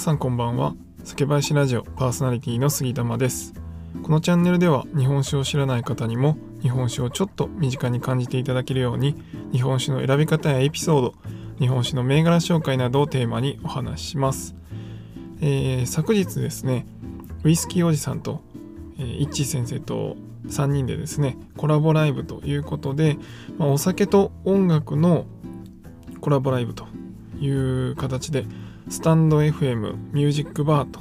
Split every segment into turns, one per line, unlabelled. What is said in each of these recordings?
さんこんばんは。酒林ラジオパーソナリティの杉玉です。このチャンネルでは日本酒を知らない方にも日本酒をちょっと身近に感じていただけるように日本酒の選び方やエピソード日本酒の銘柄紹介などをテーマにお話しします、えー、昨日ですねウイスキーおじさんと、えー、イッチ先生と3人でですねコラボライブということで、まあ、お酒と音楽のコラボライブという形でスタンド FM ミュージックバーと、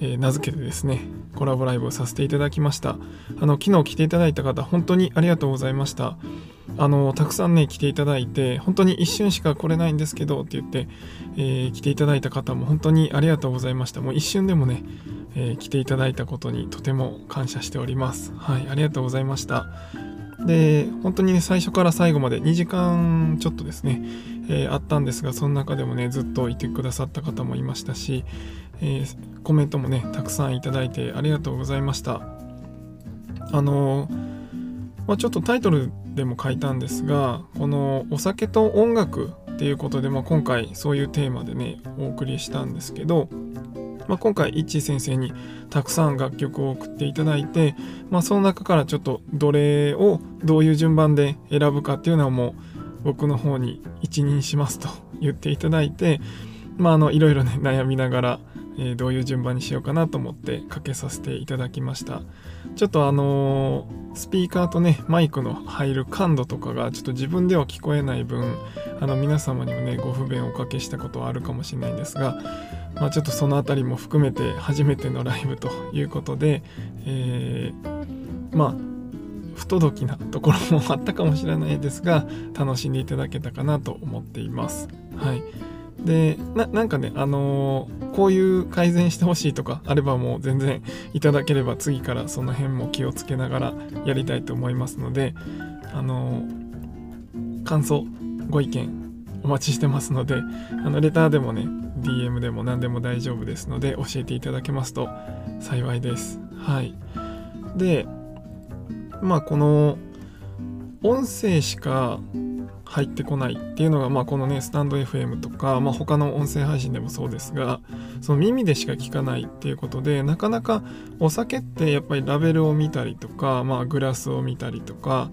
えー、名付けてですねコラボライブをさせていただきました。あの昨日来ていただいた方本当にありがとうございました。あのたくさんね来ていただいて本当に一瞬しか来れないんですけどって言って、えー、来ていただいた方も本当にありがとうございました。もう一瞬でもね、えー、来ていただいたことにとても感謝しております。はいありがとうございました。で本当にね最初から最後まで2時間ちょっとですね、えー、あったんですがその中でもねずっといてくださった方もいましたし、えー、コメントもねたくさんいただいてありがとうございました。あの、まあ、ちょっとタイトルでも書いたんですがこのお酒と音楽っていうことで、まあ、今回そういうテーマでねお送りしたんですけどまあ、今回イッチー先生にたくさん楽曲を送っていただいて、まあ、その中からちょっとどれをどういう順番で選ぶかっていうのはもう僕の方に一任しますと言っていただいて、まあ、あのいろいろね悩みながら、えー、どういう順番にしようかなと思ってかけさせていただきました。ちょっとあのー、スピーカーとねマイクの入る感度とかがちょっと自分では聞こえない分あの皆様にもねご不便をおかけしたことはあるかもしれないんですがまあ、ちょっとその辺りも含めて初めてのライブということで、えー、まあ不届きなところもあったかもしれないですが楽しんでいただけたかなと思っています。はい、でなんかねあのー、こういう改善してほしいとかあればもう全然いただければ次からその辺も気をつけながらやりたいと思いますのであのー、感想ご意見お待ちしてますのであのレターでもね DM でも何でも大丈夫ですので教えていただけますと幸いです。はい。で、まあこの音声しか入ってこないっていうのが、まあ、このねスタンド FM とか、まあ、他の音声配信でもそうですがその耳でしか聞かないっていうことでなかなかお酒ってやっぱりラベルを見たりとか、まあ、グラスを見たりとか、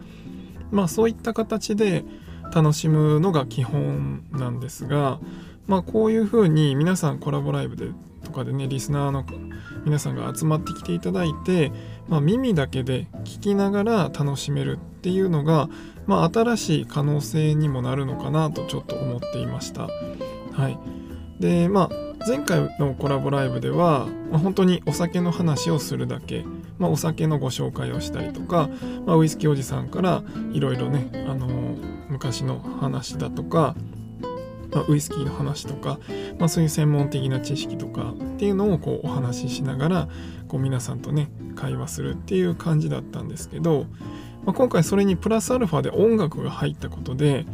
まあ、そういった形で楽しむのが基本なんですが、まあ、こういうふうに皆さんコラボライブでとかでねリスナーの皆さんが集まってきていただいて、まあ、耳だけで聞きながら楽しめるっていうのが、まあ、新しい可能性にもなるのかなとちょっと思っていました。はい、でまあ前回のコラボライブでは、まあ、本当にお酒の話をするだけ、まあ、お酒のご紹介をしたりとか、まあ、ウイスキーおじさんからいろいろね、あのー、昔の話だとかまあ、ウイスキーの話とか、まあ、そういう専門的な知識とかっていうのをこうお話ししながらこう皆さんとね会話するっていう感じだったんですけど、まあ、今回それにプラスアルファで音楽が入ったことで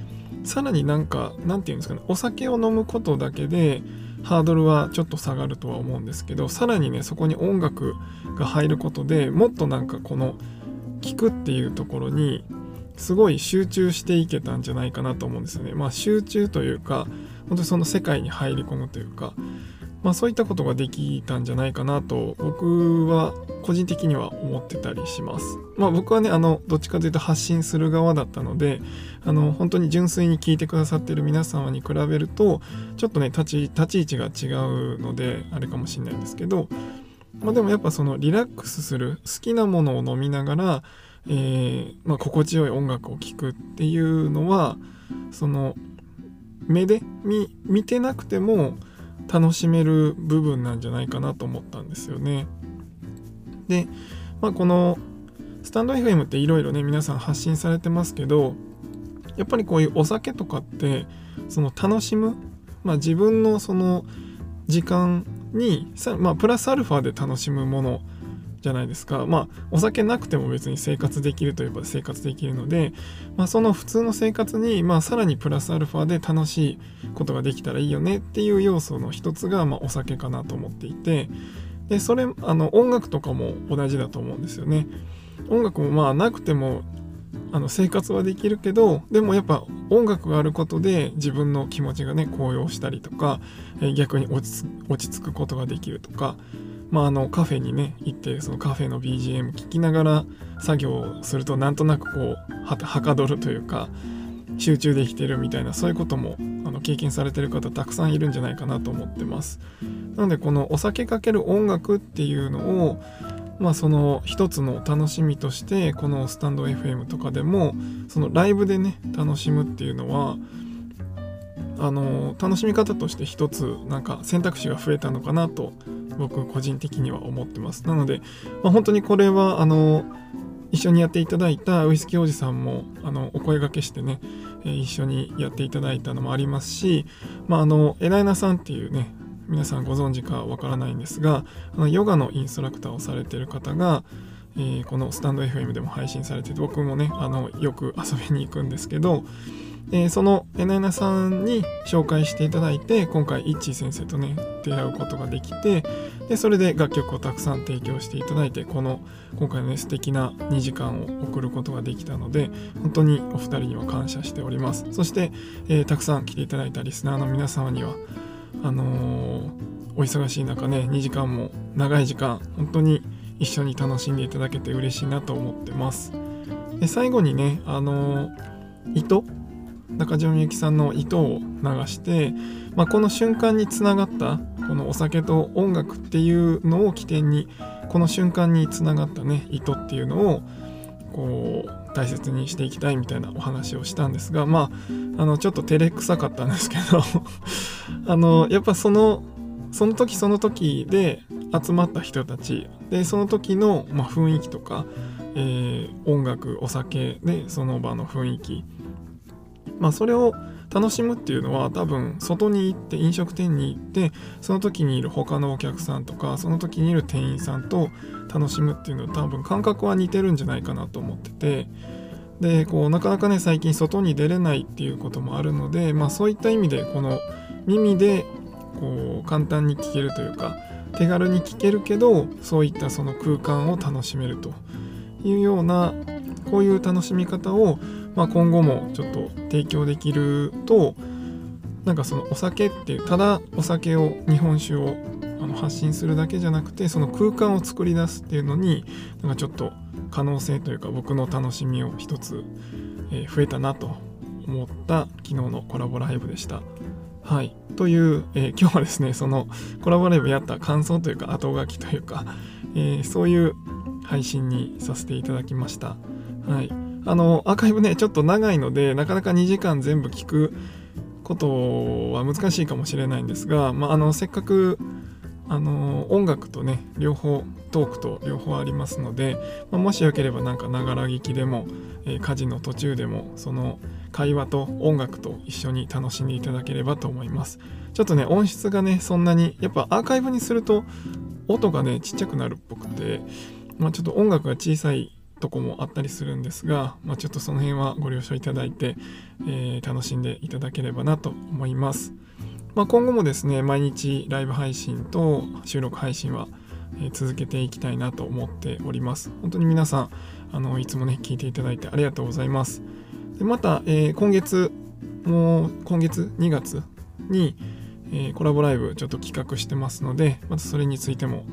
さらになんかなんて言うんですかねお酒を飲むことだけでハードルはちょっと下がるとは思うんですけどさらにねそこに音楽が入ることでもっとなんかこの聞くっていうところにすごい集中していけたんじゃないかなと思うんですよね。まあ集中というか本当にその世界に入り込むというか、まあ、そういったことができたんじゃないかなと僕は個人的には思ってたりします。まあ僕はねあのどっちかというと発信する側だったのであの本当に純粋に聞いてくださってる皆様に比べるとちょっとね立ち立ち位置が違うのであれかもしれないんですけど、まあ、でもやっぱそのリラックスする好きなものを飲みながらえー、まあ、心地よい音楽を聴くっていうのはその目で見見てなくても楽しめる部分なんじゃないかなと思ったんですよね。で、まあ、このスタンド FM っていろいろね皆さん発信されてますけどやっぱりこういうお酒とかってその楽しむ、まあ、自分のその時間に、まあ、プラスアルファで楽しむものじゃないですか。まあ、お酒なくても別に生活できるといえば生活できるので、まあ、その普通の生活に、まあ、さらにプラスアルファで楽しいことができたらいいよねっていう要素の一つが、まあ、お酒かなと思っていて、で、それ、あの、音楽とかも同じだと思うんですよね。音楽もまあ、なくてもあの生活はできるけどでもやっぱ音楽があることで自分の気持ちがね高揚したりとか、え、逆に落ち着くことができるとか、まあ、あのカフェにね行ってそのカフェの BGM 聴きながら作業をするとなんとなくこうははかどるというか集中できてるみたいなそういうこともあの経験されてる方たくさんいるんじゃないかなと思ってます。なのでこのお酒かける音楽っていうのをまあその一つの楽しみとしてこのスタンド FM とかでもそのライブでね楽しむっていうのはあの楽しみ方として一つなんか選択肢が増えたのかなと僕個人的には思ってます。なので、まあ、本当にこれはあの一緒にやっていただいたウイスキーおじさんもあのお声がけしてね、えー、一緒にやっていただいたのもありますし、まあ、あのエライナさんっていうね皆さんご存知かわからないんですがあのヨガのインストラクターをされてる方が、えー、このスタンド FM でも配信されてて僕もねあのよく遊びに行くんですけどえー、そのエナエナさんに紹介していただいて今回イッチー先生とね出会うことができてでそれで楽曲をたくさん提供していただいてこの今回のね素敵な2時間を送ることができたので本当にお二人には感謝しております。そして、えー、たくさん来ていただいたリスナーの皆様にはあのー、お忙しい中ね2時間も長い時間本当に一緒に楽しんでいただけて嬉しいなと思ってます。で最後にねあの糸中島みゆきさんの糸を流して、まあ、この瞬間につながったこのお酒と音楽っていうのを起点にこの瞬間につながったね糸っていうのをこう大切にしていきたいみたいなお話をしたんですがまああのちょっと照れくさかったんですけど あのやっぱそのその時その時で集まった人たちでその時の、まあ、雰囲気とか、えー、音楽お酒でその場の雰囲気まあ、それを楽しむっていうのは多分外に行って飲食店に行ってその時にいる他のお客さんとかその時にいる店員さんと楽しむっていうのは多分感覚は似てるんじゃないかなと思っててでこうなかなかね最近外に出れないっていうこともあるので、まあ、そういった意味でこの耳でこう簡単に聞けるというか手軽に聞けるけどそういったその空間を楽しめるというようなこういう楽しみ方をまあ、今後もちょっと提供できるとなんかそのお酒っていうただお酒を日本酒をあの発信するだけじゃなくてその空間を作り出すっていうのになんかちょっと可能性というか僕の楽しみを一つ、えー、増えたなと思った昨日のコラボライブでした。はい。という、えー、今日はですね、そのコラボライブやった感想というか後書きというか、えー、そういう配信にさせていただきました。はい。あの、アーカイブね、ちょっと長いので、なかなか2時間全部聞くことは難しいかもしれないんですが、まあ、あの、せっかく、あの、音楽とね、両方、トークと両方ありますので、まあ、もしよければなんか、ながら聞きでも、えー、家事の途中でも、その、会話と音楽と一緒に楽しんでいただければと思います。ちょっとね、音質がね、そんなに、やっぱアーカイブにすると、音がね、ちっちゃくなるっぽくて、まあ、ちょっと音楽が小さいとこもあったりするんですが、まあ、ちょっとその辺はご了承いただいて、えー、楽しんでいただければなと思います。まあ、今後もですね、毎日ライブ配信と収録配信は、え、続けていきたいなと思っております。本当に皆さん、あのいつもね、聞いていただいてありがとうございます。でまた、えー、今月、もう今月2月に、えー、コラボライブちょっと企画してますので、またそれについても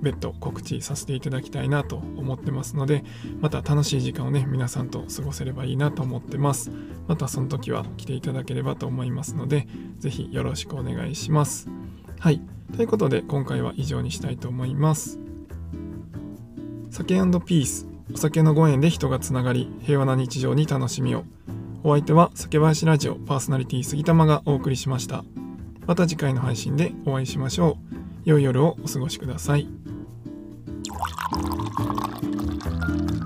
別途告知させていただきたいなと思ってますので、また楽しい時間をね、皆さんと過ごせればいいなと思ってます。またその時は来ていただければと思いますので、ぜひよろしくお願いします。はい。ということで、今回は以上にしたいと思います。酒ピース、お酒のご縁で人がつながり、平和な日常に楽しみを。お相手は酒林ラジオパーソナリティ杉玉がお送りしました。また次回の配信でお会いしましょう。良い夜をお過ごしください。Thank you.